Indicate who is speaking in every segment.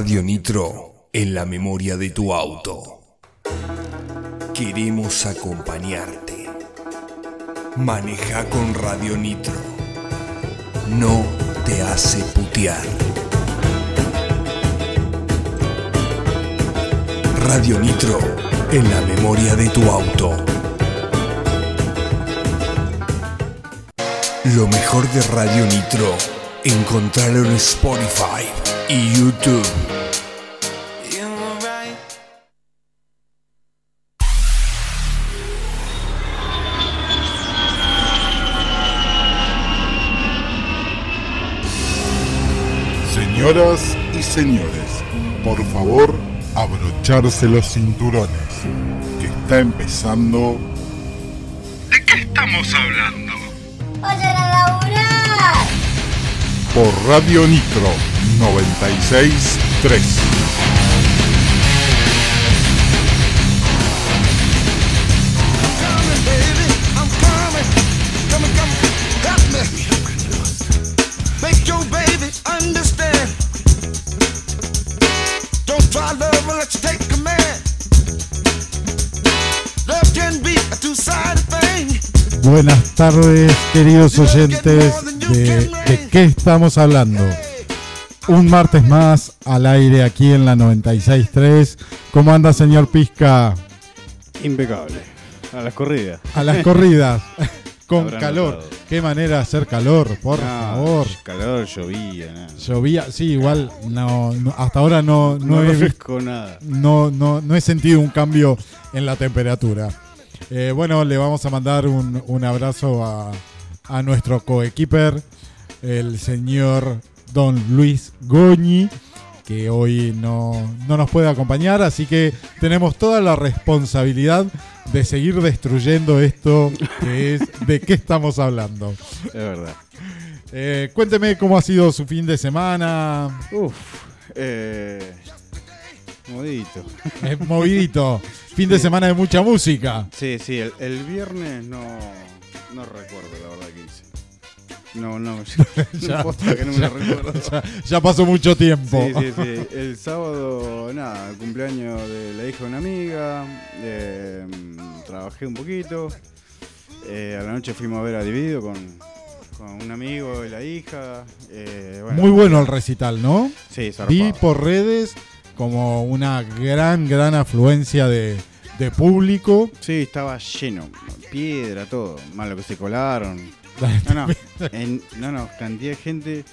Speaker 1: Radio Nitro en la memoria de tu auto. Queremos acompañarte. Maneja con Radio Nitro. No te hace putear. Radio Nitro en la memoria de tu auto. Lo mejor de Radio Nitro, encontrarlo en Spotify y YouTube.
Speaker 2: Señores, por favor, abrocharse los cinturones, que está empezando...
Speaker 3: ¿De qué estamos hablando?
Speaker 4: ¡Vayan a laburar!
Speaker 2: por Radio Nitro 963.
Speaker 5: Buenas tardes, queridos oyentes de, de qué estamos hablando. Un martes más al aire aquí en la 96.3. ¿Cómo anda, señor Pizca?
Speaker 6: Impecable. A las corridas.
Speaker 5: A las corridas, con
Speaker 6: Habrán
Speaker 5: calor.
Speaker 6: notado.
Speaker 5: Qué manera de hacer calor, por
Speaker 6: No,
Speaker 5: favor.
Speaker 6: Calor, llovía, nada.
Speaker 5: Llovía, sí, igual no, no- hasta ahora no, no,
Speaker 6: No,
Speaker 5: he,
Speaker 6: nada.
Speaker 5: no, no, no he sentido un cambio en la temperatura. Eh, bueno, le vamos a mandar un, un abrazo a, a nuestro coequiper, el señor Don Luis Goñi, que hoy no, no nos puede acompañar, así que tenemos toda la responsabilidad de seguir destruyendo esto que es de qué estamos hablando.
Speaker 6: Es verdad.
Speaker 5: Eh, cuénteme cómo ha sido su fin de semana.
Speaker 6: Uf. Eh, modito.
Speaker 5: Eh, movidito. Fin de semana de mucha música.
Speaker 6: Sí, sí, el, el viernes no, no recuerdo la verdad que hice. No, no,
Speaker 5: Ya,
Speaker 6: que no me
Speaker 5: ya,
Speaker 6: lo recuerdo.
Speaker 5: ya- ya pasó mucho tiempo.
Speaker 6: Sí, sí, sí. El sábado, nada, cumpleaños de la hija de una amiga. eh, mm, trabajé un poquito. eh, a la noche fuimos a ver a Dividido con, con un amigo y la hija. eh, bueno,
Speaker 5: Muy bueno el recital, ¿no?
Speaker 6: Sí, zarpado.
Speaker 5: Vi por redes como una gran, gran afluencia de, de público.
Speaker 6: Sí, estaba lleno. Piedra, todo. Malo que se colaron. No, no. en- no, no, cantidad de gente.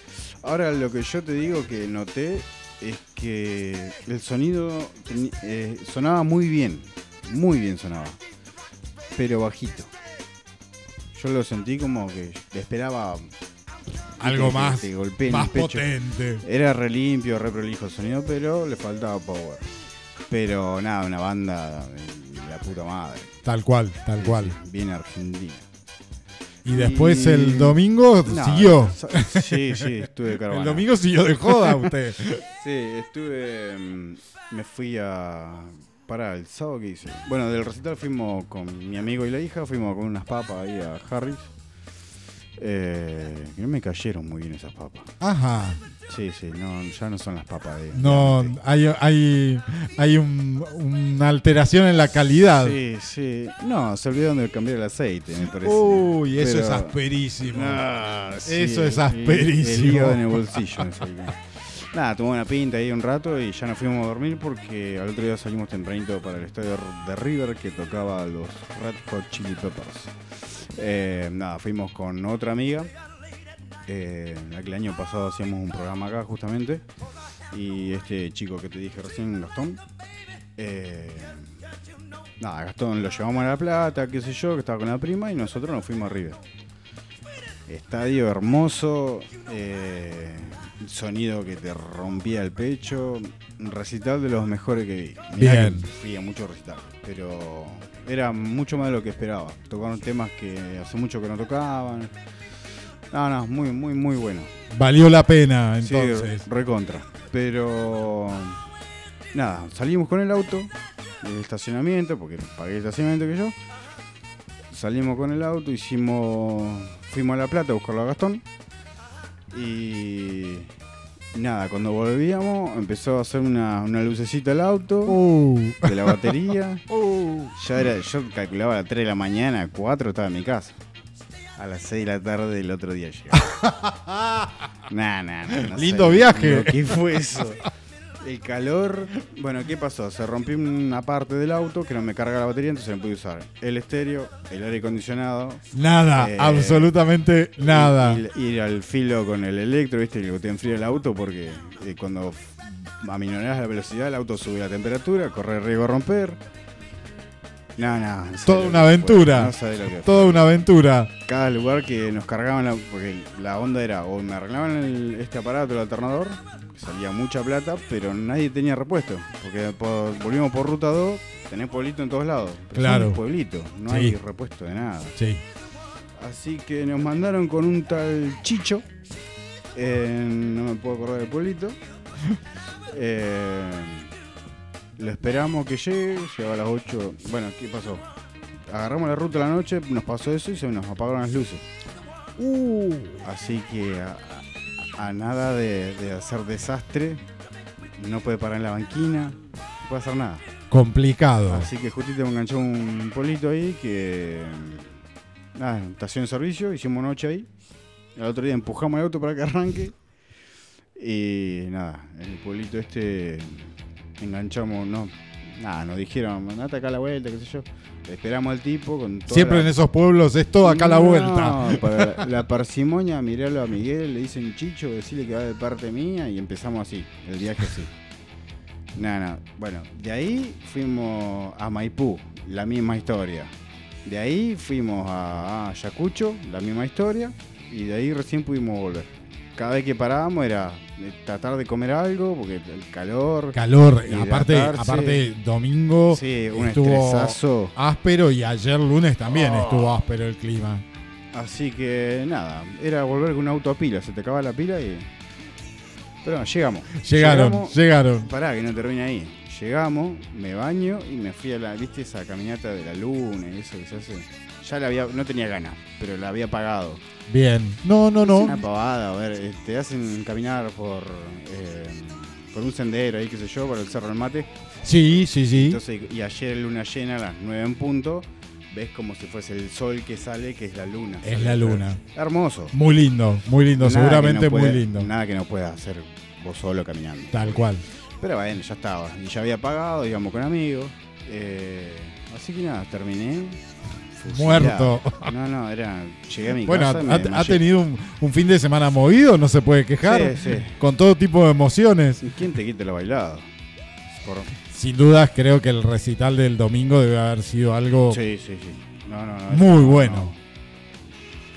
Speaker 6: Ahora lo que yo te digo que noté es que el sonido eh, sonaba muy bien. Muy bien sonaba. Pero bajito. Yo lo sentí como que esperaba
Speaker 5: Algo más,
Speaker 6: en
Speaker 5: más
Speaker 6: el pecho.
Speaker 5: potente.
Speaker 6: Era re limpio, re prolijo el sonido, pero le faltaba power. Pero nada, una banda de la puta madre.
Speaker 5: Tal cual, tal cual.
Speaker 6: Bien argentina.
Speaker 5: Y después
Speaker 6: Y-
Speaker 5: el domingo
Speaker 6: No,
Speaker 5: siguió.
Speaker 6: Sí, sí, estuve de caravana.
Speaker 5: El domingo siguió de joda usted.
Speaker 6: Sí, estuve. mm, Me fui a. Para el sábado que hice. Bueno, del recital fuimos con mi amigo y la hija, fuimos con unas papas ahí a Harris. Eh, no me cayeron muy bien esas papas.
Speaker 5: Ajá.
Speaker 6: Sí, sí, no, ya no son las papas de.
Speaker 5: No, hay, hay, hay un- una alteración en la calidad.
Speaker 6: Sí, sí. No, se olvidaron de cambiar el aceite, me parece.
Speaker 5: Uy, eso
Speaker 6: Pero-
Speaker 5: es asperísimo.
Speaker 6: Ah, sí,
Speaker 5: Eso es
Speaker 6: el-
Speaker 5: asperísimo.
Speaker 6: El hígado en el bolsillo. Nada, tomamos una pinta ahí un rato y ya nos fuimos a dormir porque al otro día salimos tempranito para el estadio de River que tocaba los Red Hot Chili Peppers. Eh, nada, fuimos con otra amiga. Eh, el año pasado hacíamos un programa acá justamente. Y este chico que te dije recién, Gastón. eh, nada, Gastón lo llevamos a La Plata, qué sé yo, que estaba con la prima y nosotros nos fuimos a River. Estadio hermoso, eh, sonido que te rompía el pecho, un recital de los mejores que vi. Mirá
Speaker 5: Bien.
Speaker 6: que fui a muchos recitales, pero era mucho más de lo que esperaba. Tocaron temas que hace mucho que no tocaban. No, no, muy, muy, muy bueno.
Speaker 5: Valió la pena,
Speaker 6: Sí,
Speaker 5: entonces.
Speaker 6: recontra. Pero nada, salimos con el auto del estacionamiento, porque pagué el estacionamiento que yo. Salimos con el auto, hicimos. Fuimos a La Plata a buscarlo a Gastón. Y Nada, cuando volvíamos empezó a hacer una, una lucecita el auto
Speaker 5: Uh,
Speaker 6: de la batería.
Speaker 5: uh.
Speaker 6: Ya era, yo calculaba a las 3 de la mañana, 4 estaba en mi casa. A las 6 de la tarde el otro día llegaba. nah, nah, nah, no
Speaker 5: Lindo
Speaker 6: sé
Speaker 5: viaje.
Speaker 6: que fue eso? El calor. Bueno, ¿qué pasó? Se rompió una parte del auto que no me carga la batería, entonces no pude usar el estéreo, el aire acondicionado.
Speaker 5: Nada,
Speaker 6: Eh,
Speaker 5: absolutamente nada.
Speaker 6: Ir al filo con el electro, ¿viste? Que te enfría el auto porque eh, cuando aminoras la velocidad, el auto sube la temperatura, corre riesgo de romper. No, no.
Speaker 5: Toda una
Speaker 6: fue,
Speaker 5: aventura.
Speaker 6: No sabés lo que fue.
Speaker 5: Toda una aventura.
Speaker 6: Cada lugar que nos cargaban, la- porque la onda era o me arreglaban el- este aparato, el alternador, salía mucha plata, pero nadie tenía repuesto. Porque por- volvimos por ruta 2, tenés pueblito en todos lados. Pero
Speaker 5: Claro.
Speaker 6: pueblito, no
Speaker 5: Sí.
Speaker 6: hay repuesto de nada.
Speaker 5: Sí.
Speaker 6: Así que nos mandaron con un tal Chicho. eh, no me puedo acordar del pueblito. Eh, lo esperamos que llegue. Llegaba a las 8. Bueno, ¿qué pasó? Agarramos la ruta a la noche, nos pasó eso y se nos apagaron las luces. Así que a, a- nada de, de hacer desastre, no puede parar en la banquina, no puede hacer nada.
Speaker 5: Complicado.
Speaker 6: Así que justito me enganchó un polito ahí que. Nada, estación de servicio, hicimos noche ahí. El otro día empujamos el auto para que arranque. Y nada, en el pueblito este enganchamos, no. Nada, nos dijeron, andate acá a la vuelta, qué sé yo. Esperamos al tipo con toda
Speaker 5: Siempre
Speaker 6: la-
Speaker 5: en esos pueblos es todo acá a la
Speaker 6: no,
Speaker 5: vuelta.
Speaker 6: para la parsimonia, mirarlo a Miguel, le dicen Chicho, decirle que va de parte mía y empezamos así, el viaje así. Nada, nada. Bueno, de ahí fuimos a Maipú, la misma historia. De ahí fuimos a, a Ayacucho, la misma historia. Y de ahí recién pudimos volver. Cada vez que parábamos era eh, tratar de comer algo, porque el calor.
Speaker 5: Calor, aparte, aparte domingo
Speaker 6: Sí, un
Speaker 5: estuvo
Speaker 6: estresazo.
Speaker 5: áspero y ayer lunes también
Speaker 6: Oh.
Speaker 5: estuvo áspero el clima.
Speaker 6: Así que nada, era volver con un auto a pila, se te acaba la pila y. Pero no, llegamos.
Speaker 5: Llegaron,
Speaker 6: Llegamos-
Speaker 5: llegaron.
Speaker 6: Pará, que no termina ahí. Llegamos, me baño y me fui a la, ¿viste esa caminata de la luna y eso que se hace? Ya la había, no tenía ganas, pero la había pagado.
Speaker 5: Bien. No, no,
Speaker 6: Es
Speaker 5: no.
Speaker 6: una pavada, a ver, eh, te hacen caminar por, eh, por un sendero ahí, qué sé yo, por el Cerro del Mate.
Speaker 5: Sí, sí, sí.
Speaker 6: Entonces, y ayer luna llena a las 9 en punto, ves como si fuese el sol que sale, que es la luna.
Speaker 5: Es la luna.
Speaker 6: Hermoso.
Speaker 5: Muy lindo, muy lindo.
Speaker 6: Nada
Speaker 5: Seguramente
Speaker 6: no pueda-
Speaker 5: muy lindo.
Speaker 6: Nada que no puedas hacer vos solo caminando.
Speaker 5: Tal cual.
Speaker 6: Pero bueno, ya estaba. Y ya había pagado, íbamos con amigos. Eh, así que nada, terminé.
Speaker 5: Muerto.
Speaker 6: No, no, era. Llegué a mi
Speaker 5: Bueno,
Speaker 6: casa.
Speaker 5: ha,
Speaker 6: me
Speaker 5: ha tenido un, un fin de semana movido, no se puede quejar.
Speaker 6: Sí, sí.
Speaker 5: Con todo tipo de emociones.
Speaker 6: ¿Y ¿Quién te quita lo bailado? Por-
Speaker 5: Sin dudas, creo que el recital del domingo debe haber sido algo
Speaker 6: Sí, sí, sí. No, no, no.
Speaker 5: muy bueno.
Speaker 6: no.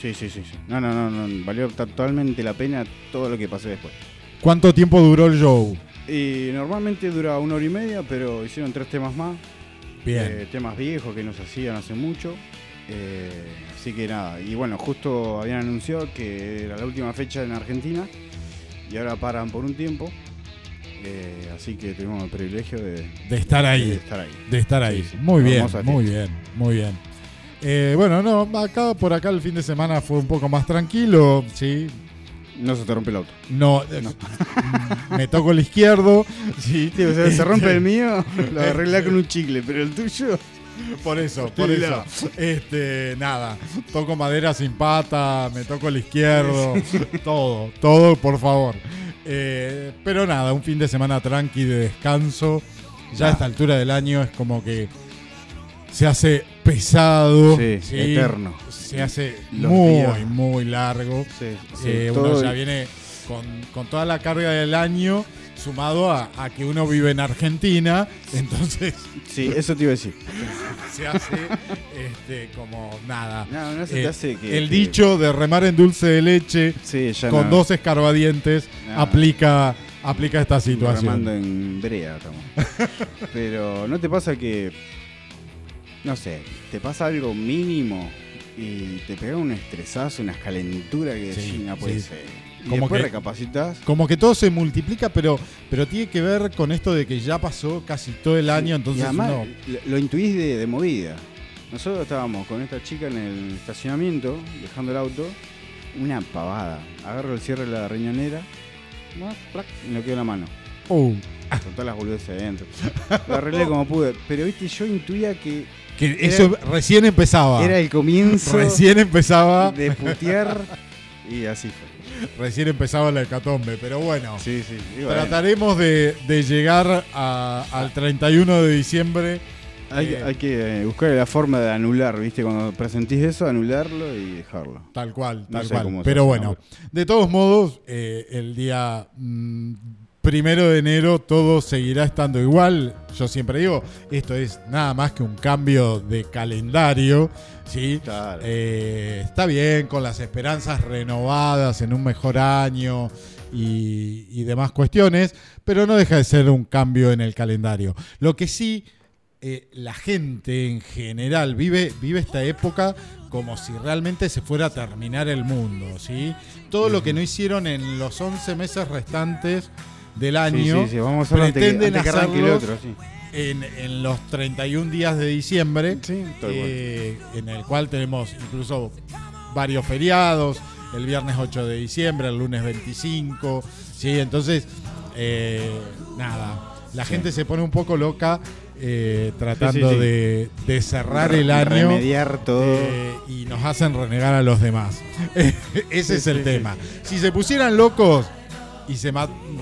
Speaker 6: Sí, sí, sí, sí. No, no, no, no. Valió totalmente la pena todo lo que pasé después.
Speaker 5: ¿Cuánto tiempo duró el show?
Speaker 6: Y normalmente dura una hora y media, pero hicieron tres temas más.
Speaker 5: Bien.
Speaker 6: Eh, temas viejos que nos hacían hace mucho. Eh, así que nada. Y bueno, justo habían anunciado que era la última fecha en Argentina. Y ahora paran por un tiempo. Eh, así que tuvimos el privilegio de,
Speaker 5: de estar
Speaker 6: de
Speaker 5: ahí.
Speaker 6: estar ahí.
Speaker 5: De estar ahí.
Speaker 6: Sí, sí.
Speaker 5: Muy bien, muy bien, muy bien. Eh, bueno, no, acá por acá el fin de semana fue un poco más tranquilo, sí.
Speaker 6: No se te rompe el auto.
Speaker 5: No, eh, me toco el izquierdo, sí.
Speaker 6: Sí, o sea, se rompe el mío, lo arregla con un chicle, pero el tuyo.
Speaker 5: Por eso, por eso. Este, nada, toco madera sin pata, me toco el izquierdo, todo, todo, por favor. Eh, pero nada, un fin de semana tranqui de descanso. Ya a esta altura del año es como que se hace pesado,
Speaker 6: Sí,
Speaker 5: ¿sí?
Speaker 6: eterno.
Speaker 5: Se hace
Speaker 6: Los
Speaker 5: muy,
Speaker 6: días.
Speaker 5: muy largo.
Speaker 6: Sí,
Speaker 5: Eh, uno ya viene con, con toda la carga del año sumado a, a que uno vive en Argentina, entonces
Speaker 6: Sí, eso te iba a decir.
Speaker 5: se hace este, como nada.
Speaker 6: No, no se te
Speaker 5: Eh,
Speaker 6: hace que.
Speaker 5: el
Speaker 6: que-
Speaker 5: dicho de remar en dulce de leche
Speaker 6: Sí,
Speaker 5: con
Speaker 6: no.
Speaker 5: dos escarbadientes aplica, aplica esta situación.
Speaker 6: Remando en brea estamos. Pero ¿no te pasa que, no sé, te pasa algo mínimo y te pega un estresazo, una calentura que
Speaker 5: Sí,
Speaker 6: no puede
Speaker 5: sí.
Speaker 6: ser? Y
Speaker 5: Como
Speaker 6: después
Speaker 5: que-
Speaker 6: recapacitas.
Speaker 5: Como que todo se multiplica, pero, pero tiene que ver con esto de que ya pasó casi todo el año, entonces
Speaker 6: y además
Speaker 5: uno-
Speaker 6: lo, lo intuís de, de movida. Nosotros estábamos con esta chica en el estacionamiento, dejando el auto, una pavada. Agarro el cierre de la riñonera y no quedó la mano.
Speaker 5: Uh,
Speaker 6: Con todas las boludeces adentro. Lo arreglé como pude. Pero viste, yo intuía que
Speaker 5: que eso recién empezaba.
Speaker 6: era el comienzo
Speaker 5: Recién empezaba.
Speaker 6: de putear. Y así fue.
Speaker 5: Recién empezaba la hecatombe. Pero bueno.
Speaker 6: Sí, sí. bueno,
Speaker 5: Trataremos de, de llegar a- al 31 de diciembre.
Speaker 6: hay,
Speaker 5: eh,
Speaker 6: hay que buscar la forma de anular, viste, cuando presentís eso, anularlo y dejarlo.
Speaker 5: Tal cual,
Speaker 6: No
Speaker 5: tal
Speaker 6: sé
Speaker 5: cual. Pero bueno, de todos modos, eh, el día mm, primero de enero todo seguirá estando igual. Yo siempre digo, esto es nada más que un cambio de calendario. ¿sí?
Speaker 6: Claro.
Speaker 5: Eh, está bien con las esperanzas renovadas en un mejor año y, y demás cuestiones, pero no deja de ser un cambio en el calendario. Lo que sí, eh, la gente en general vive, vive esta época como si realmente se fuera a terminar el mundo. ¿sí? Todo lo que no hicieron en los 11 meses restantes del año
Speaker 6: sí, sí, vamos a que,
Speaker 5: pretenden
Speaker 6: antes que arranque el otro, sí.
Speaker 5: en, en los 31 días de diciembre, eh, en el cual tenemos incluso varios feriados, el viernes 8 de diciembre, el lunes 25, ¿sí? Entonces, eh, nada, la gente se pone un poco loca eh, tratando
Speaker 6: Sí, sí, sí.
Speaker 5: De, de cerrar el año.
Speaker 6: Remediar todo.
Speaker 5: eh, y nos hacen renegar a los demás. Ese es el tema. Si se pusieran locos y se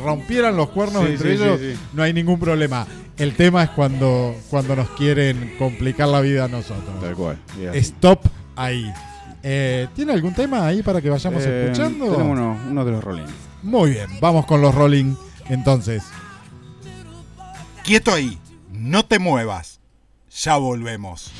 Speaker 5: rompieran los cuernos
Speaker 6: Sí,
Speaker 5: entre
Speaker 6: sí,
Speaker 5: ellos,
Speaker 6: sí, sí.
Speaker 5: no hay ningún problema. El tema es cuando, cuando nos quieren complicar la vida a nosotros.
Speaker 6: Tal cual.
Speaker 5: Stop ahí. Eh, ¿Tiene algún tema ahí para que vayamos
Speaker 6: Eh,
Speaker 5: escuchando?
Speaker 6: Tenemos uno, uno de los Rollins.
Speaker 5: Muy bien, vamos con los rolling entonces.
Speaker 1: Quieto ahí, no te muevas. Ya volvemos.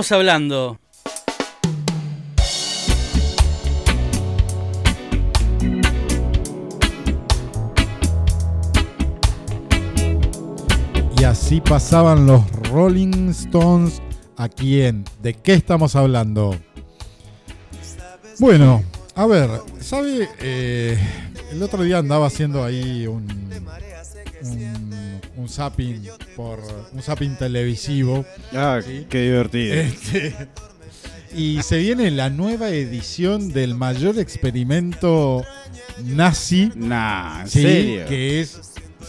Speaker 7: Estamos hablando?
Speaker 5: Y así pasaban los Rolling Stones aquí en ¿De qué estamos hablando? Bueno, a ver, ¿sabe? Eh, el otro día andaba haciendo ahí un, un zapping por un zapping televisivo.
Speaker 6: Ah,
Speaker 5: Sí.
Speaker 6: qué divertido.
Speaker 5: Este, y se viene la nueva edición del mayor experimento nazi,
Speaker 6: Nah, ¿en
Speaker 5: sí,
Speaker 6: serio?
Speaker 5: que es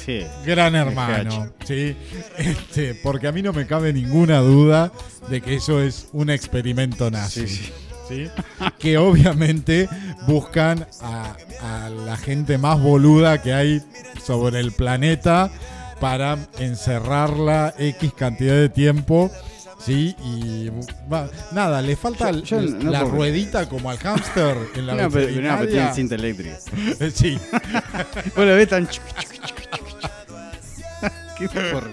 Speaker 6: Sí.
Speaker 5: Gran Hermano, ¿sí? Este, porque a mí no me cabe ninguna duda de que eso es un experimento nazi.
Speaker 6: Sí, sí.
Speaker 5: ¿sí? Que obviamente buscan a, a la gente más boluda que hay sobre el planeta para encerrarla X cantidad de tiempo. Sí, y va- nada, le falta
Speaker 6: Yo- yo no
Speaker 5: la
Speaker 6: puedo-
Speaker 5: ruedita como al hámster en la
Speaker 6: Una, pe- una
Speaker 5: veterinaria.
Speaker 6: pequeña cinta eléctrica.
Speaker 5: Sí,
Speaker 6: la ves tan... Qué por...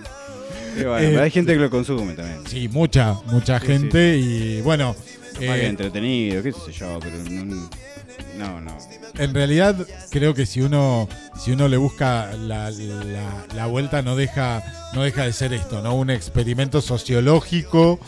Speaker 6: Qué bueno, pero hay gente que lo consume también.
Speaker 5: sí, mucha, mucha
Speaker 6: Sí,
Speaker 5: gente y bueno,
Speaker 6: Más que
Speaker 5: eh,
Speaker 6: entretenido, qué sé yo, pero no... No, no.
Speaker 5: en realidad creo que si uno si uno le busca la, la- la vuelta no deja no deja de ser esto, ¿no? Un experimento sociológico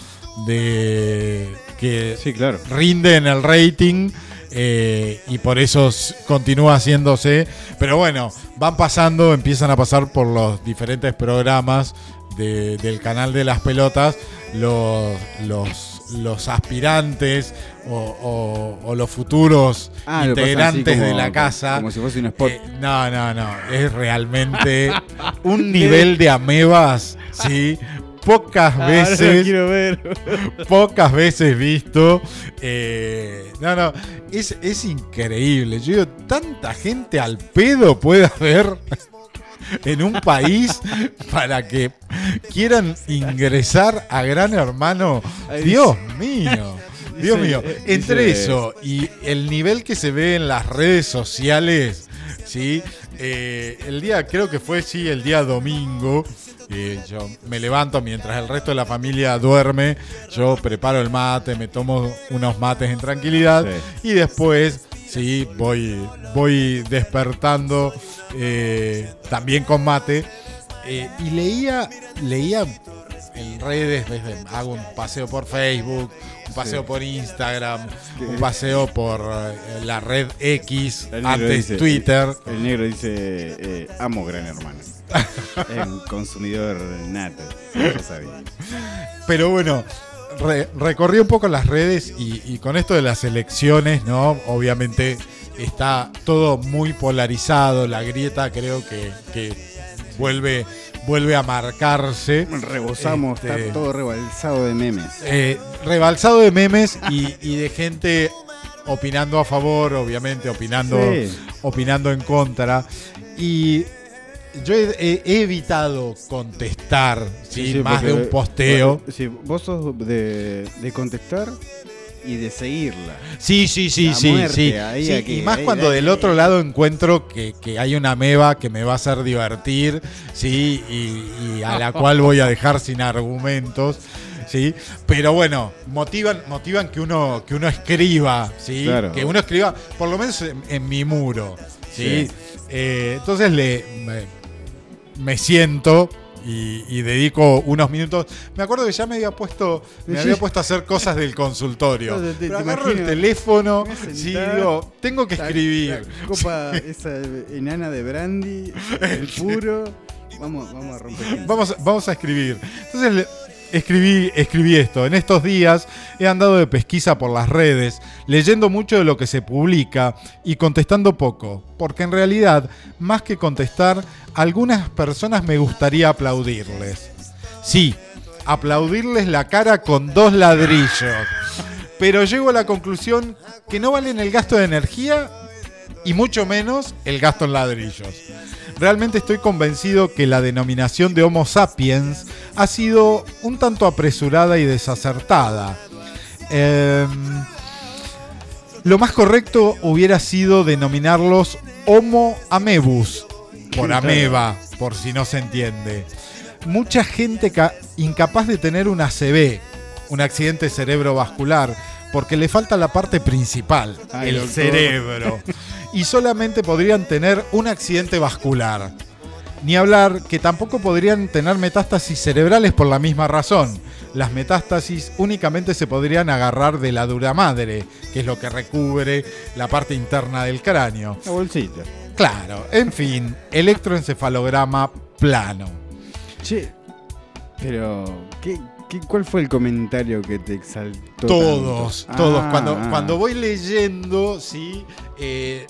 Speaker 5: de que
Speaker 6: Sí, claro.
Speaker 5: rinde en el rating eh, y por eso continúa haciéndose. Pero bueno, van pasando, empiezan a pasar por los diferentes programas de- del canal de las pelotas los, los, los aspirantes o, o- o los futuros
Speaker 6: Ah,
Speaker 5: integrantes
Speaker 6: como-
Speaker 5: de la casa.
Speaker 6: Como si fuese un spot.
Speaker 5: Eh, no, no, no. Es realmente un nivel de amebas, ¿sí? Pocas
Speaker 6: Ah,
Speaker 5: veces
Speaker 6: ver.
Speaker 5: pocas veces visto. Eh, no, no, es, es increíble. Yo digo, tanta gente al pedo puede haber en un país para que quieran ingresar a Gran Hermano. Dios mío. Dios mío, entre eso y el nivel que se ve en las redes sociales, ¿sí? Eh, el día, creo que fue, sí, el día domingo, eh, yo me levanto mientras el resto de la familia duerme, yo preparo el mate, me tomo unos mates en tranquilidad y después, sí, voy, voy despertando eh, también con mate eh, y leía, leía en redes, ves, hago un paseo por Facebook, un paseo
Speaker 6: Sí.
Speaker 5: por Instagram, un paseo por eh, la red X,
Speaker 6: El
Speaker 5: antes
Speaker 6: dice-
Speaker 5: Twitter.
Speaker 6: El negro dice, eh, amo Gran Hermano. un consumidor nato. Sabía.
Speaker 5: Pero bueno, re- recorrí un poco las redes y, y con esto de las elecciones, ¿no? Obviamente está todo muy polarizado, la grieta creo que, que vuelve, vuelve a marcarse.
Speaker 6: Rebosamos,
Speaker 5: Este,
Speaker 6: está todo rebalsado de memes.
Speaker 5: eh, rebalsado de memes y, y de gente opinando a favor, obviamente, opinando,
Speaker 6: Sí.
Speaker 5: opinando en contra. Y yo he, evitado contestar ¿sí? Más de un posteo.
Speaker 6: Sí, vos sos de, de contestar y de seguirla.
Speaker 5: Sí, sí, sí,
Speaker 6: La
Speaker 5: sí,
Speaker 6: muerte,
Speaker 5: sí.
Speaker 6: ahí, aquí,
Speaker 5: y más
Speaker 6: ahí,
Speaker 5: cuando
Speaker 6: ahí,
Speaker 5: del otro lado encuentro que, que hay una meba que me va a hacer divertir, sí, y, y a la cual voy a dejar sin argumentos. Sí, pero bueno, motivan, motivan que uno, que uno escriba, sí,
Speaker 6: Claro.
Speaker 5: que uno escriba, por lo menos en, en mi muro, sí.
Speaker 6: Sí.
Speaker 5: Eh, entonces le me, siento y, y dedico unos minutos. Me acuerdo que ya me había puesto, me había puesto a hacer cosas del consultorio.
Speaker 6: No, te- te-
Speaker 5: Pero
Speaker 6: te
Speaker 5: agarro el teléfono, sí, digo, tengo que escribir.
Speaker 6: la copa esa enana de brandy, el puro. Vamos, vamos a romper.
Speaker 5: Vamos, vamos a escribir. Entonces le- escribí, escribí esto. En estos días he andado de pesquisa por las redes, leyendo mucho de lo que se publica y contestando poco. Porque en realidad, más que contestar, a algunas personas me gustaría aplaudirles. Sí, aplaudirles la cara con dos ladrillos. Pero llego a la conclusión que no valen el gasto de energía y mucho menos el gasto en ladrillos. Realmente estoy convencido que la denominación de Homo sapiens ha sido un tanto apresurada y desacertada. Em, lo más correcto hubiera sido denominarlos Homo amebus, por ameba, por si no se entiende. Mucha gente ca- incapaz de tener una CB, un accidente cerebrovascular, porque le falta la parte principal,
Speaker 6: Ay,
Speaker 5: el
Speaker 6: doctor.
Speaker 5: cerebro. Y solamente podrían tener un accidente vascular. Ni hablar que tampoco podrían tener metástasis cerebrales por la misma razón. Las metástasis únicamente se podrían agarrar de la dura madre, que es lo que recubre la parte interna del cráneo.
Speaker 6: La bolsita.
Speaker 5: Claro, en fin, electroencefalograma plano.
Speaker 6: Che, pero, ¿qué, qué, cuál fue el comentario que te exaltó?
Speaker 5: Todos,
Speaker 6: tanto?
Speaker 5: todos.
Speaker 6: Ah,
Speaker 5: cuando,
Speaker 6: ah.
Speaker 5: cuando voy leyendo, sí, eh,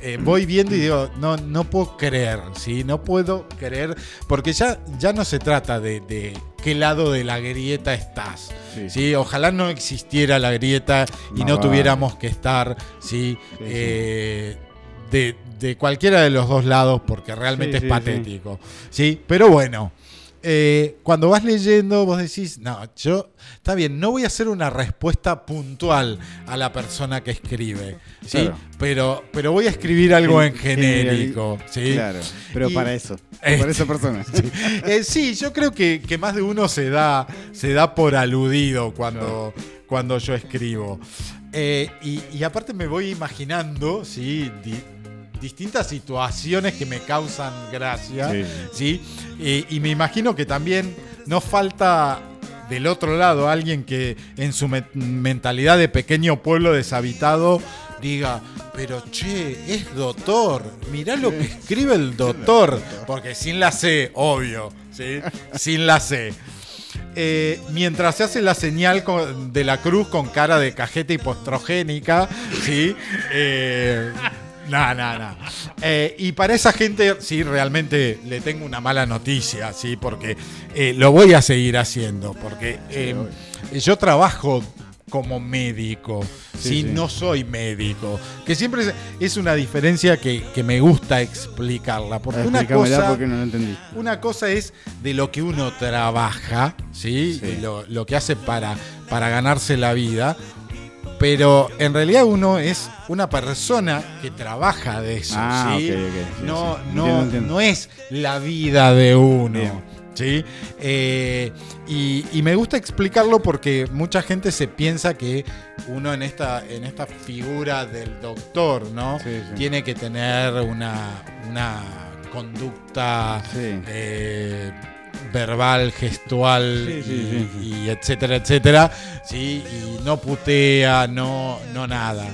Speaker 5: eh, voy viendo y digo, no, no puedo creer, sí, no puedo creer, porque ya, ya no se trata de, de qué lado de la grieta estás.
Speaker 6: Sí.
Speaker 5: Sí, ojalá no existiera la grieta y no tuviéramos que estar, sí,
Speaker 6: Sí, sí.
Speaker 5: eh, de, de cualquiera de los dos lados, porque realmente es patético. Sí, pero bueno. Eh, cuando vas leyendo, vos decís, no, yo, está bien, no voy a hacer una respuesta puntual a la persona que escribe, ¿sí?
Speaker 6: Claro.
Speaker 5: Pero, pero voy a escribir algo en
Speaker 6: Gen-
Speaker 5: genérico, ¿sí?
Speaker 6: Claro, pero
Speaker 5: Y-
Speaker 6: para eso. Para esa persona.
Speaker 5: Eh, sí, yo creo que, que más de uno se da, se da por aludido cuando, cuando yo escribo. Eh, y, y aparte me voy imaginando, ¿sí? Di- distintas situaciones que me causan gracia,
Speaker 6: Sí.
Speaker 5: ¿sí? Eh, y me imagino que también no falta del otro lado alguien que en su me- mentalidad de pequeño pueblo deshabitado diga, pero che, es doctor, mirá lo que escribe el doctor, porque sin la C, obvio, ¿sí? Sin la C. Eh, mientras se hace la señal de la cruz con cara de cajeta hipoestrogénica, ¿sí? Eh, no, no, no. Eh, y para esa gente, sí, realmente le tengo una mala noticia, sí, porque eh, lo voy a seguir haciendo, porque eh, yo trabajo como médico,
Speaker 6: Sí,
Speaker 5: sí,
Speaker 6: sí.
Speaker 5: no soy médico, que siempre es, una diferencia que, que me gusta explicarla, porque una cosa...
Speaker 6: porque no lo entendí.
Speaker 5: Una cosa es de lo que uno trabaja, ¿sí? Lo, lo que hace para, para ganarse la vida. Pero en realidad uno es una persona que trabaja de eso,
Speaker 6: Ah,
Speaker 5: ¿sí? no,
Speaker 6: sí.
Speaker 5: no,
Speaker 6: Entiendo, entiendo.
Speaker 5: no es la vida de uno.
Speaker 6: Bien.
Speaker 5: ¿sí? Eh, y, y me gusta explicarlo porque mucha gente se piensa que uno en esta, en esta figura del doctor, ¿no?
Speaker 6: Sí, sí.
Speaker 5: Tiene que tener una, una conducta
Speaker 6: Sí.
Speaker 5: eh, verbal, gestual
Speaker 6: Sí, sí,
Speaker 5: y,
Speaker 6: sí,
Speaker 5: y etcétera, etcétera, ¿sí? Y no putea, no, no nada.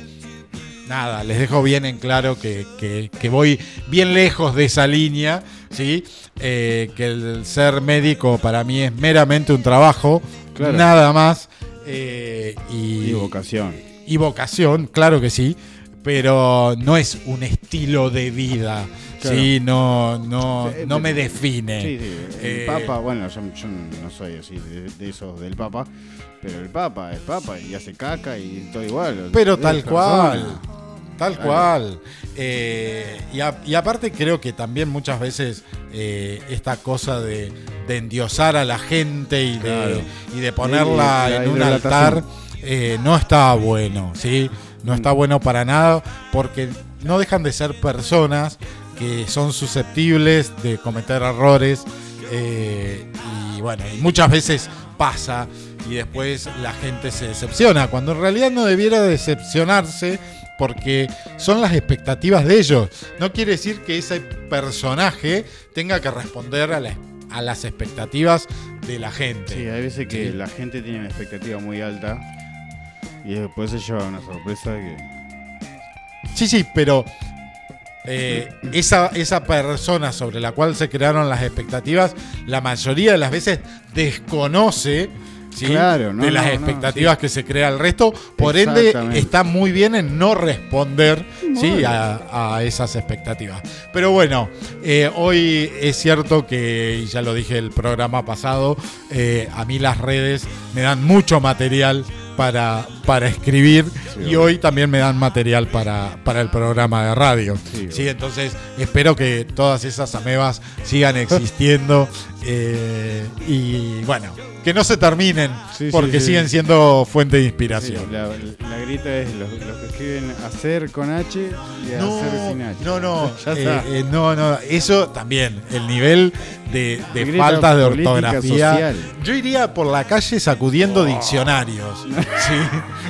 Speaker 5: Nada, les dejo bien en claro que, que- que voy bien lejos de esa línea, ¿sí? Eh, que el ser médico para mí es meramente un trabajo,
Speaker 6: Claro.
Speaker 5: nada más. eh, y,
Speaker 6: Y vocación.
Speaker 5: y vocación, claro que sí, pero no es un estilo de vida,
Speaker 6: Claro.
Speaker 5: ¿sí? No, no,
Speaker 6: Sí,
Speaker 5: no me define.
Speaker 6: Sí, sí. El
Speaker 5: Eh,
Speaker 6: Papa, bueno, yo, yo no soy así de, de esos del Papa, pero el Papa es Papa y hace caca y todo igual.
Speaker 5: Pero
Speaker 6: Es
Speaker 5: tal
Speaker 6: persona.
Speaker 5: cual. Tal
Speaker 6: Claro.
Speaker 5: cual. Eh, y, a- y aparte creo que también muchas veces eh, esta cosa de, de endiosar a la gente y de,
Speaker 6: Claro.
Speaker 5: y de ponerla
Speaker 6: Sí,
Speaker 5: en un altar eh, no está bueno, ¿sí? No está bueno para nada porque no dejan de ser personas que son susceptibles de cometer errores eh, y bueno, y muchas veces pasa y después la gente se decepciona, cuando en realidad no debiera decepcionarse porque son las expectativas de ellos. No quiere decir que ese personaje tenga que responder a, la- a las expectativas de la gente.
Speaker 6: Sí, hay veces que
Speaker 5: Sí.
Speaker 6: la gente tiene una expectativa muy alta y después se lleva una sorpresa que.
Speaker 5: Sí, sí, pero eh, esa, esa persona sobre la cual se crearon las expectativas, la mayoría de las veces desconoce ¿sí?
Speaker 6: Claro, no,
Speaker 5: de las
Speaker 6: no, no,
Speaker 5: expectativas que se crea el resto. Por ende, está muy bien en no responder ¿sí? a, a esas expectativas. Pero bueno, eh, hoy es cierto que, y ya lo dije el programa pasado, eh, a mí las redes me dan mucho material para, para escribir
Speaker 6: Sí,
Speaker 5: y hoy también me dan material para, para el programa de radio.
Speaker 6: Sí,
Speaker 5: entonces espero que todas esas amebas sigan existiendo eh, y bueno, que no se terminen
Speaker 6: Sí,
Speaker 5: porque
Speaker 6: sí.
Speaker 5: siguen siendo fuente de inspiración.
Speaker 6: la, la grita es los, los que escriben hacer con H y hacer
Speaker 5: No,
Speaker 6: sin H.
Speaker 5: no, no, eh, eh, no, no, eso también, el nivel de, de faltas de ortografía.
Speaker 6: social.
Speaker 5: Yo iría por la calle sacudiendo diccionarios.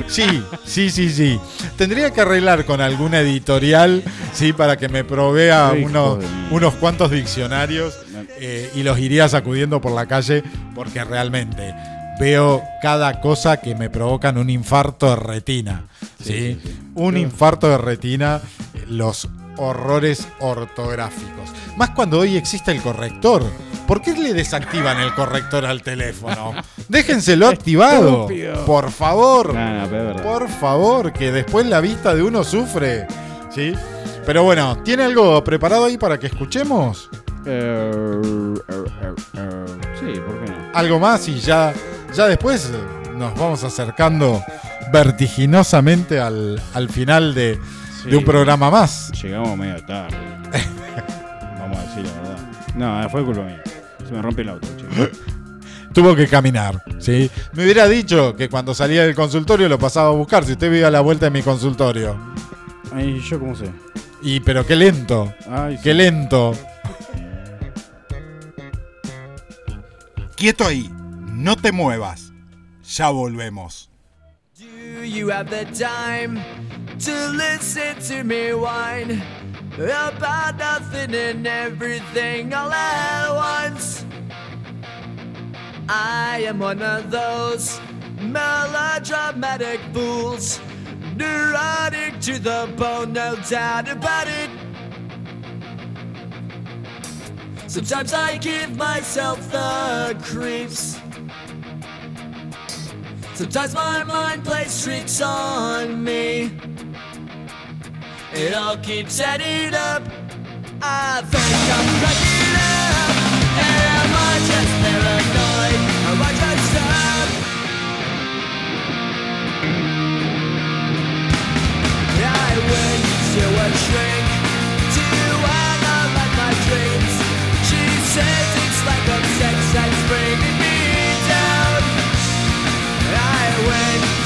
Speaker 5: Sí, sí, sí, sí, sí. Tendría que arreglar con alguna editorial, sí, para que me provea unos, unos cuantos diccionarios eh, y los iría sacudiendo por la calle porque realmente veo cada cosa que me provocan un infarto de retina. ¿sí? Un infarto de retina, los horrores ortográficos. Más cuando hoy existe el corrector. ¿Por qué le desactivan el corrector al teléfono? Déjenselo activado. Por favor.
Speaker 6: No, no.
Speaker 5: Por favor, que después la vista de uno sufre. ¿Sí? Pero bueno, ¿tiene algo preparado ahí para que escuchemos?
Speaker 6: Eh, eh, eh, eh, sí, ¿por qué no?
Speaker 5: Algo más y ya, ya después eh, nos vamos acercando vertiginosamente al, al final de,
Speaker 6: Sí.
Speaker 5: de un programa más.
Speaker 6: Llegamos medio tarde. Vamos a decir la verdad. No, fue culpa mía. Se me rompe el auto, chico.
Speaker 5: Tuvo que caminar, ¿sí? Me hubiera dicho que cuando salía del consultorio lo pasaba a buscar, si usted vive a la vuelta de mi consultorio.
Speaker 6: Ay, ¿yo cómo sé?
Speaker 5: Y pero qué lento,
Speaker 6: Ay, sí.
Speaker 5: qué lento.
Speaker 1: Quieto ahí, no te muevas. Ya volvemos.
Speaker 8: Do you have the time to listen to me whine about nothing and everything all at once? I am one of those melodramatic fools, neurotic to the bone, no doubt about it. Sometimes I give myself the creeps. Sometimes my mind plays tricks on me. It all keeps adding up. I think I'm cracking up. Am I just paranoid? Am I just up? I went to a shrink went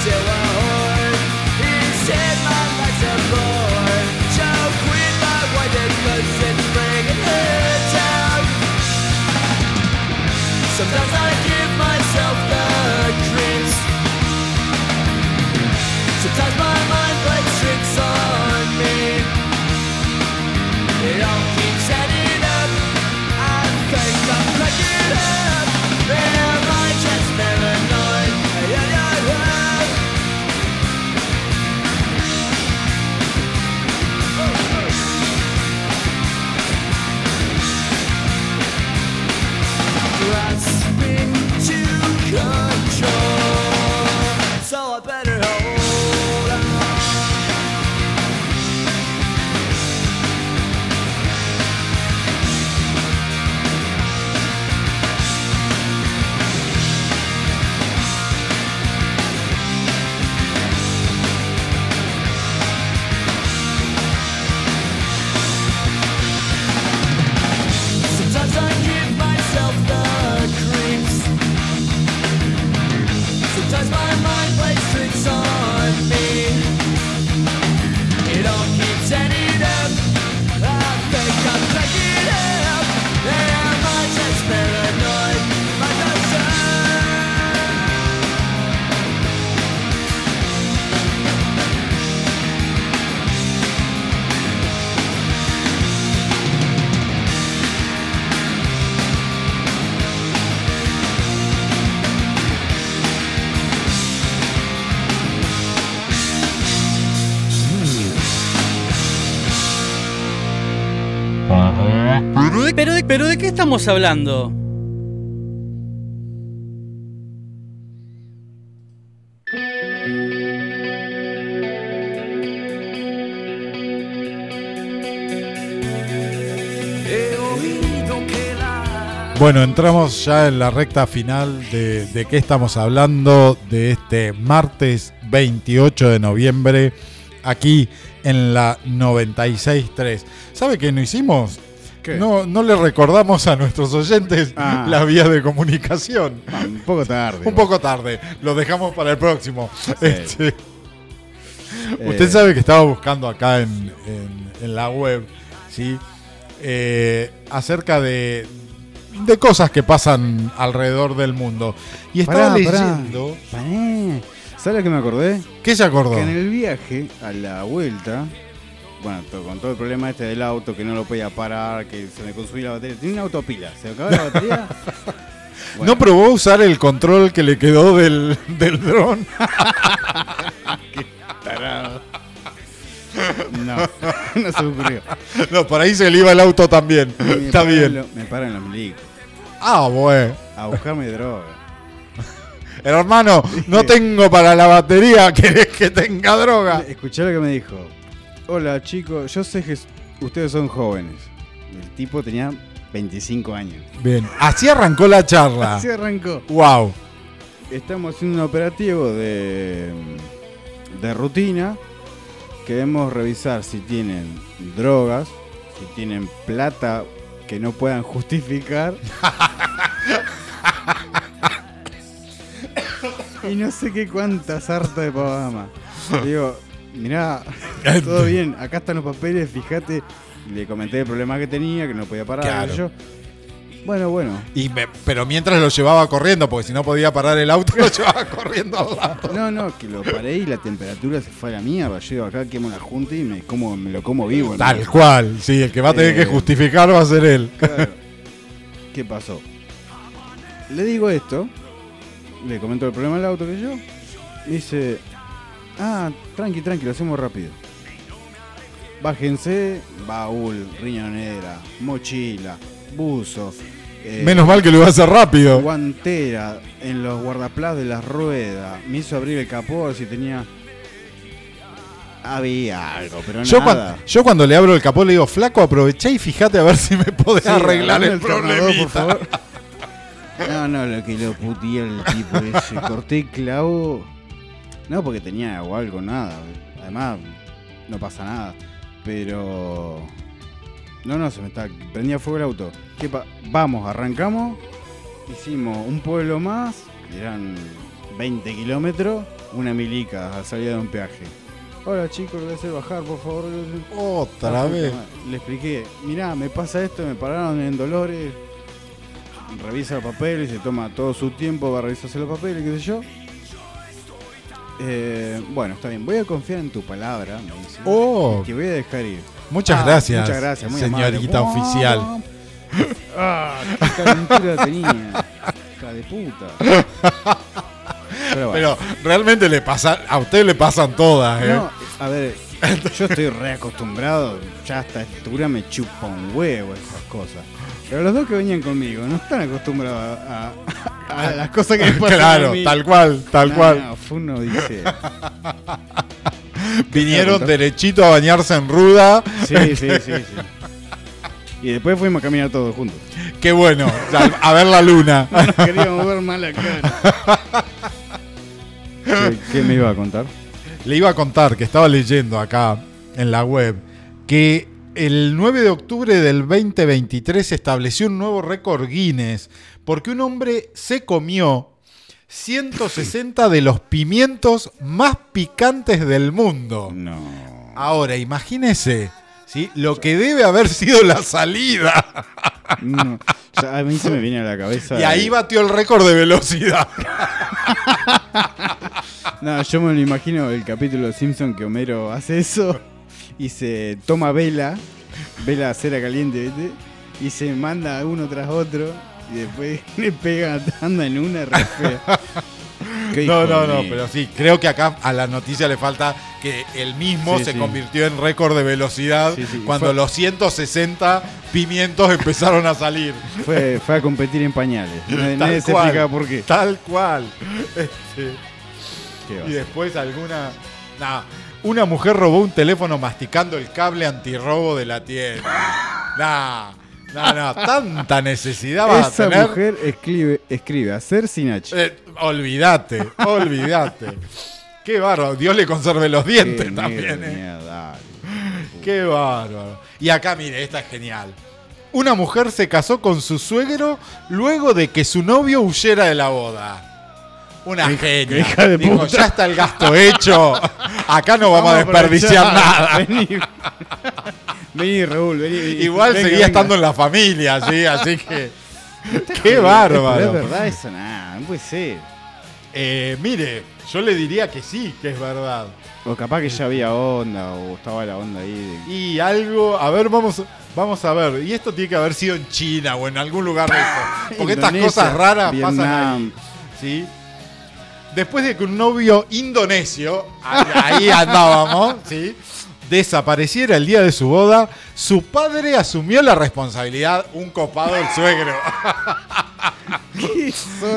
Speaker 7: estamos hablando?
Speaker 5: Bueno, entramos ya en la recta final de, de qué estamos hablando de este martes 28 de noviembre aquí en la 96.3. ¿Sabe qué no hicimos?
Speaker 6: ¿Qué?
Speaker 5: No, no le recordamos a nuestros oyentes
Speaker 6: Ah.
Speaker 5: las vías de comunicación.
Speaker 6: Ah, un poco tarde.
Speaker 5: Un poco tarde, lo dejamos para el próximo. Este,
Speaker 6: Eh,
Speaker 5: Usted sabe que estaba buscando acá en, en- en la web, ¿sí? Eh, acerca de, de cosas que pasan alrededor del mundo. Y estaba
Speaker 6: Pará, pará.
Speaker 5: leyendo.
Speaker 6: Pará. ¿Sabes lo que me acordé?
Speaker 5: ¿Qué se acordó?
Speaker 6: Que en el viaje a la vuelta, bueno, con todo el problema este del auto, que no lo podía parar, que se me consumía la batería. Tenía una autopila, se acabó la batería.
Speaker 5: ¿No probó usar el control que le quedó del, del dron?
Speaker 6: No, no se me ocurrió.
Speaker 5: No, por ahí se le iba el auto también.
Speaker 6: Me
Speaker 5: Está bien.
Speaker 6: lo- me paran los milicos
Speaker 5: Ah, bueno.
Speaker 6: a buscarme droga.
Speaker 5: Hermano, no tengo para la batería, ¿querés que tenga droga?
Speaker 6: Escuché lo que me dijo. Hola chicos, yo sé que ustedes son jóvenes. El tipo tenía 25 años.
Speaker 5: Bien, así arrancó la charla.
Speaker 6: Así arrancó.
Speaker 5: Wow.
Speaker 6: Estamos haciendo un operativo de, de rutina. Queremos revisar si tienen drogas, si tienen plata que no puedan justificar. y no sé qué cuánta sarta de pavama. Digo, mirá, todo bien, acá están los papeles, fíjate. Le comenté el problema que tenía, que no podía parar.
Speaker 5: Claro.
Speaker 6: yo. Bueno, bueno.
Speaker 5: Y me- pero mientras lo llevaba corriendo, porque si no podía parar el auto, lo llevaba corriendo al lado.
Speaker 6: No, no, que lo paré y la temperatura se fue a la mierda. Digo, acá quemo la junta y me, como, me lo como vivo. ¿no?
Speaker 5: Tal cual, sí, el que va a tener
Speaker 6: Eh,
Speaker 5: que justificar va a ser él.
Speaker 6: Claro. ¿Qué pasó? Le digo esto, le comento el problema del auto que yo. Me dice, ah, tranqui, tranqui, lo hacemos rápido. Bájense, baúl, riñonera, mochila, buzo. eh,
Speaker 5: Menos mal que lo iba a hacer rápido.
Speaker 6: guantera en los guardaplas de las ruedas. Me hizo abrir el capó si tenía. Había algo, pero
Speaker 5: Yo,
Speaker 6: nada.
Speaker 5: cuan- yo cuando le abro el capó le digo, flaco, aprovechá y fíjate a ver si me podés
Speaker 6: Sí,
Speaker 5: arreglar el
Speaker 6: tornador,
Speaker 5: problemita.
Speaker 6: por favor. No, no, lo que lo puteé el tipo ese. Corté el clavo. No porque tenía o algo, nada. Además, no pasa nada. Pero. No, no, se me está. Prendía fuego el auto. ¿Qué pa- Vamos, arrancamos. Hicimos un pueblo más. Eran 20 kilómetros. Una milica a salida de un peaje. Hola chicos, le voy a hacer bajar, por favor.
Speaker 5: Otra
Speaker 6: Ah,
Speaker 5: vez.
Speaker 6: Le expliqué, mirá, me pasa esto, me pararon en Dolores. Revisa los papeles, se toma todo su tiempo, va a revisarse los papeles, qué sé yo. Eh, bueno, está bien, voy a confiar en tu palabra, me dice.
Speaker 5: Oh.
Speaker 6: y Te voy a dejar ir.
Speaker 5: Muchas
Speaker 6: Ah,
Speaker 5: gracias,
Speaker 6: Muchas gracias, muy
Speaker 5: señorita
Speaker 6: amable.
Speaker 5: oficial.
Speaker 6: Ah, qué calentura tenía. Hija de puta. Pero bueno.
Speaker 5: Pero realmente le pasa, a usted le pasan todas, ¿eh?
Speaker 6: No, a ver, yo estoy reacostumbrado, ya a esta altura me chupa un huevo esas cosas. Pero los dos que venían conmigo no están acostumbrados a, a- las cosas que a
Speaker 5: claro, tal cual, tal
Speaker 6: No,
Speaker 5: cual.
Speaker 6: no, dice.
Speaker 5: Vinieron derechito a bañarse en ruda.
Speaker 6: Sí, sí, sí, sí. Y después fuimos a caminar todos juntos.
Speaker 5: Qué bueno, a, ver la luna.
Speaker 6: No nos queríamos ver mal la cara. ¿Qué, qué me iba a contar?
Speaker 5: Le iba a contar que estaba leyendo acá en la web que el 9 de octubre del 2023 se estableció un nuevo récord Guinness porque un hombre se comió 160 de los pimientos más picantes del mundo.
Speaker 6: No.
Speaker 5: Ahora, imagínese ¿sí? lo que debe haber sido la salida.
Speaker 6: no. Ya a mí se me viene a la cabeza.
Speaker 5: Y ahí batió el récord de velocidad.
Speaker 6: No, yo me lo imagino el capítulo de Simpson que Homero hace eso y se toma vela, vela cera caliente, ¿viste? Y se manda uno tras otro y después le pega, anda en una re fea.
Speaker 5: No, no, no, pero sí, creo que acá a la noticia le falta que el mismo
Speaker 6: Sí,
Speaker 5: se
Speaker 6: sí.
Speaker 5: convirtió en récord de velocidad
Speaker 6: Sí,
Speaker 5: cuando
Speaker 6: fue-
Speaker 5: los 160 pimientos empezaron a salir.
Speaker 6: Fue, fue a competir en pañales. Nadie, nadie se explica por qué.
Speaker 5: Tal cual. Este,
Speaker 6: Qué
Speaker 5: y después alguna... nah, una mujer robó un teléfono masticando el cable antirrobo de la tienda. Nah, no, no, tanta necesidad va a
Speaker 6: Esa
Speaker 5: tener.
Speaker 6: mujer escribe, escribe hacer sin H.
Speaker 5: Eh, olvídate, olvídate. Qué bárbaro. Dios le conserve los dientes también. ¿eh?
Speaker 6: mierda.
Speaker 5: Qué bárbaro. Y acá, mire, esta es genial. Una mujer se casó con su suegro luego de que su novio huyera de la boda. Una genia.
Speaker 6: hija de
Speaker 5: Dijo,
Speaker 6: puta.
Speaker 5: ya está el gasto hecho. Acá no vamos, a
Speaker 6: aprovechar.
Speaker 5: desperdiciar nada.
Speaker 6: Vení. Raúl, vení. vení.
Speaker 5: Igual
Speaker 6: Venga,
Speaker 5: seguía
Speaker 6: venga.
Speaker 5: estando en la familia, sí, así que. Qué
Speaker 6: Pero es
Speaker 5: bárbaro.
Speaker 6: verdad eso, nada, no puede ser.
Speaker 5: Eh, mire, yo le diría que sí, que es verdad.
Speaker 6: O capaz que ya había onda, o estaba la onda ahí. de-
Speaker 5: Y algo, a ver, vamos, vamos a ver. Y esto tiene que haber sido en China o en algún lugar de eso. Porque estas cosas raras pasan ahí. ¿sí? Después de que un novio indonesio, ahí andábamos, ¿sí? Desapareciera el día de su boda, su padre asumió la responsabilidad, un copado del suegro.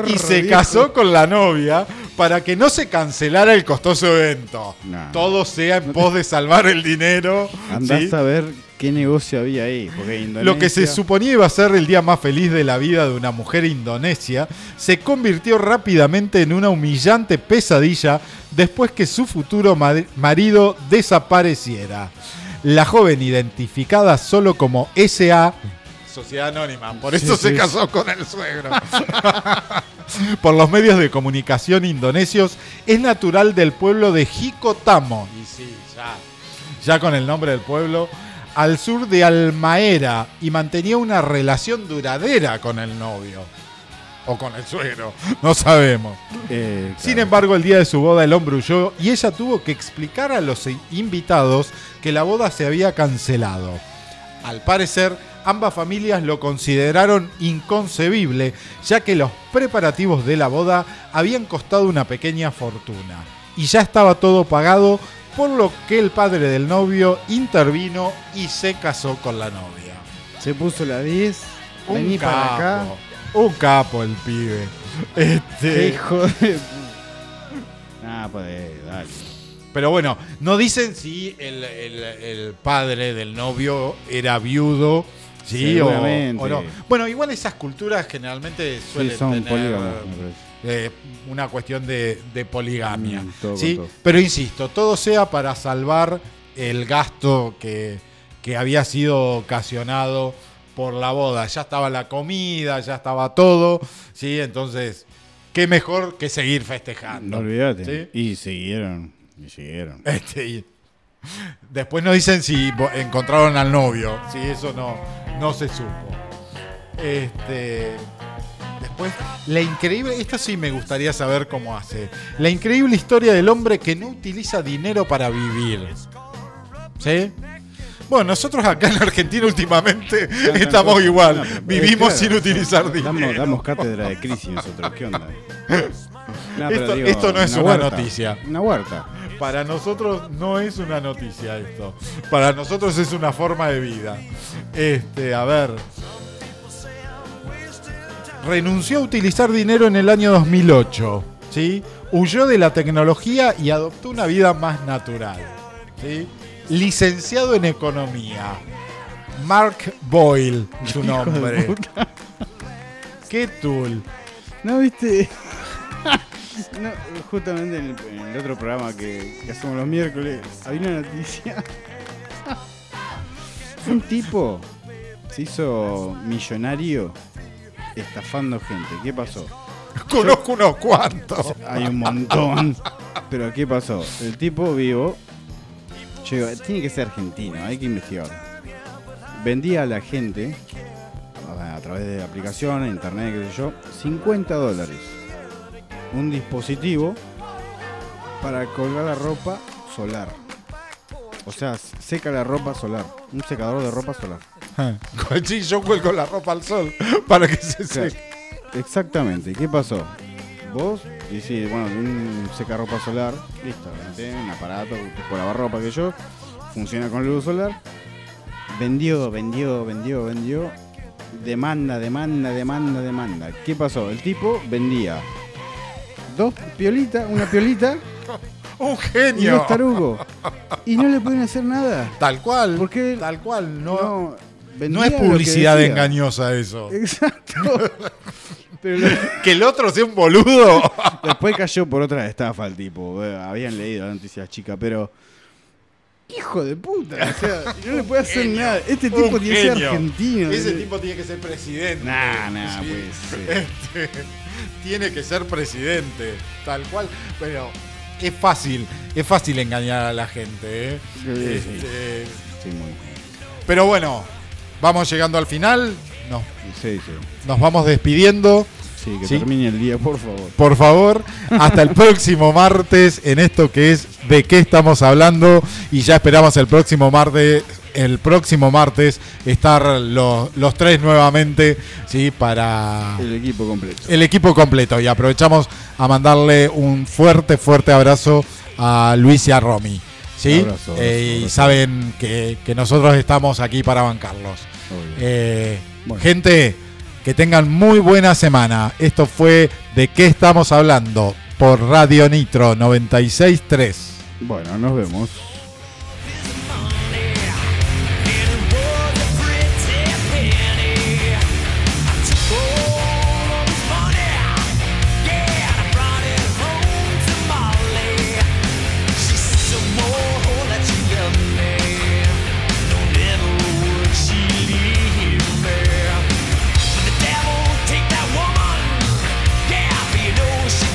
Speaker 5: y se casó con la novia para que no se cancelara el costoso evento.
Speaker 6: Nah.
Speaker 5: Todo sea en pos de salvar el dinero.
Speaker 6: Andás
Speaker 5: ¿sí?
Speaker 6: a ver qué negocio había ahí. Porque Indonesia,
Speaker 5: Lo que se suponía iba a ser el día más feliz de la vida de una mujer indonesia se convirtió rápidamente en una humillante pesadilla después que su futuro ma- marido desapareciera. La joven identificada solo como SA, Sociedad Anónima, por eso se casó con el suegro. por los medios de comunicación indonesios, es natural del pueblo de Jicotamo. Y sí, ya ya con el nombre del pueblo, al sur de Almaera y mantenía una relación duradera con el novio. O con el suegro, no sabemos.
Speaker 6: Eh,
Speaker 5: Sin embargo, el día de su boda el hombre huyó y ella tuvo que explicar a los invitados que la boda se había cancelado. Al parecer, ambas familias lo consideraron inconcebible, ya que los preparativos de la boda habían costado una pequeña fortuna. Y ya estaba todo pagado, por lo que el padre del novio intervino y se casó con la novia.
Speaker 6: Se puso la 10.
Speaker 5: Un
Speaker 6: Vení
Speaker 5: capo,
Speaker 6: para acá.
Speaker 5: un capo el pibe.
Speaker 6: Qué
Speaker 5: Este,
Speaker 6: hijo de. Ah, pues, dale.
Speaker 5: Pero bueno, no dicen si el, el- el padre del novio era viudo, ¿sí? O,
Speaker 6: Seguramente.
Speaker 5: o no. Bueno, igual esas culturas generalmente suelen
Speaker 6: Sí, son
Speaker 5: tener eh, una cuestión de, de poligamia,
Speaker 6: Mm, todo
Speaker 5: ¿sí?
Speaker 6: todo.
Speaker 5: Pero insisto, todo sea para salvar el gasto que, que había sido ocasionado por la boda. Ya estaba la comida, ya estaba todo, ¿sí? Entonces, qué mejor que seguir festejando.
Speaker 6: No olvídate.
Speaker 5: ¿sí?
Speaker 6: Y siguieron. Y siguieron.
Speaker 5: Este, y después nos dicen si encontraron al novio. Si eso no, no se supo. Este. Después, la increíble. Esto sí me gustaría saber cómo hace. La increíble historia del hombre que no utiliza dinero para vivir. ¿Sí? Bueno, nosotros acá en Argentina últimamente estamos igual.
Speaker 6: No,
Speaker 5: Vivimos
Speaker 6: eh,
Speaker 5: sin utilizar dinero.
Speaker 6: Damos, damos cátedra de crisis nosotros. ¿Qué onda?
Speaker 5: Esto- no es una
Speaker 6: huerta,
Speaker 5: noticia.
Speaker 6: Una huerta.
Speaker 5: Para nosotros no es una noticia esto. Para nosotros es una forma de vida. Este, a ver. Renunció a utilizar dinero en el año 2008. ¿sí? Huyó de la tecnología y adoptó una vida más natural. ¿sí? Licenciado en economía. Mark Boyle, su nombre. ¿Qué tool?
Speaker 6: ¿No viste? No, justamente en el, en el otro programa que, que hacemos los miércoles, había una noticia. Un tipo se hizo millonario estafando gente. ¿Qué pasó?
Speaker 5: Conozco unos cuantos.
Speaker 6: Hay un montón. Pero ¿qué pasó? El tipo vivo. Yo digo, tiene que ser argentino, hay que investigar. Vendía a la gente, a, través de aplicaciones, internet, qué sé yo, 50 dólares. Un dispositivo para colgar la ropa solar. O sea, seca la ropa solar. Un secador de ropa solar.
Speaker 5: Sí, yo cuelgo la ropa al sol para que se seque.
Speaker 6: Exactamente. ¿Qué pasó? Vos decís, bueno, un secarropa solar, listo, meté un aparato tipo lavarropa que yo, funciona con luz solar. Vendió, vendió, vendió, vendió. Demanda, demanda, demanda, demanda. ¿Qué pasó? El tipo vendía dos piolitas, una piolita
Speaker 5: Un
Speaker 6: y
Speaker 5: genio.
Speaker 6: dos tarugos. Y no le pueden hacer nada.
Speaker 5: Tal cual.
Speaker 6: ¿Por qué?
Speaker 5: Tal cual. No,
Speaker 6: No,
Speaker 5: no, es publicidad engañosa eso.
Speaker 6: Exacto. Pero lo-
Speaker 5: Que el otro sea un boludo.
Speaker 6: después cayó por otra estafa el tipo. eh, Habían leído la noticia chica, pero. Hijo de puta. O sea, no le puede hacer nada. Este tipo
Speaker 5: Un
Speaker 6: tiene que ser
Speaker 5: genio.
Speaker 6: argentino.
Speaker 5: Ese tipo tiene que ser presidente.
Speaker 6: Nah, nah,
Speaker 5: Sí.
Speaker 6: pues.
Speaker 5: Este, tiene que ser presidente, tal cual. Pero es fácil, es fácil engañar a la gente. ¿eh?
Speaker 6: Sí, sí.
Speaker 5: Este,
Speaker 6: Sí, muy-
Speaker 5: pero bueno, vamos llegando al final. No,
Speaker 6: sí, sí.
Speaker 5: nos vamos despidiendo.
Speaker 6: Sí, que
Speaker 5: Sí.
Speaker 6: termine el día, por favor.
Speaker 5: Por favor, hasta el próximo martes en esto que es de qué estamos hablando y ya esperamos el próximo martes el próximo martes estar los, los tres nuevamente sí para
Speaker 6: El equipo completo.
Speaker 5: el equipo completo y aprovechamos a mandarle un fuerte fuerte abrazo a Luis y a Romy sí
Speaker 6: Abrazo, abrazo,
Speaker 5: Eh, y saben que, que nosotros estamos aquí para bancarlos
Speaker 6: Bueno.
Speaker 5: Gente, que tengan muy buena semana. Esto fue de qué estamos hablando por Radio Nitro 963.
Speaker 6: Bueno, nos vemos.